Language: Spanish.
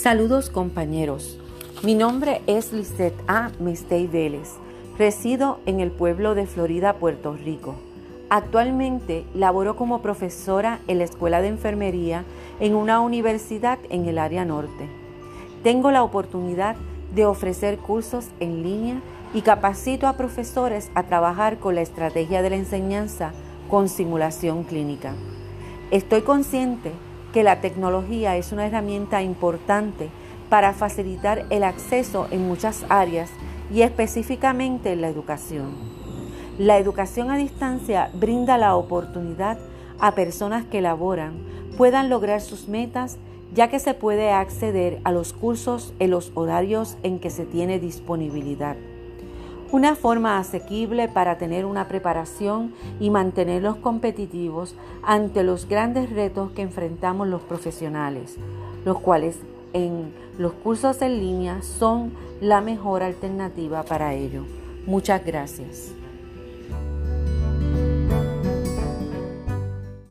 Saludos compañeros. Mi nombre es Lisette A. Mestey Vélez. Resido en el pueblo de Florida, Puerto Rico. Actualmente laboro como profesora en la Escuela de Enfermería en una universidad en el área norte. Tengo la oportunidad de ofrecer cursos en línea y capacito a profesores a trabajar con la estrategia de la enseñanza con simulación clínica. Estoy consciente que la tecnología es una herramienta importante para facilitar el acceso en muchas áreas y específicamente en la educación. La educación a distancia brinda la oportunidad a personas que laboran puedan lograr sus metas ya que se puede acceder a los cursos en los horarios en que se tiene disponibilidad. Una forma asequible para tener una preparación y mantenerlos competitivos ante los grandes retos que enfrentamos los profesionales, los cuales en los cursos en línea son la mejor alternativa para ello. Muchas gracias.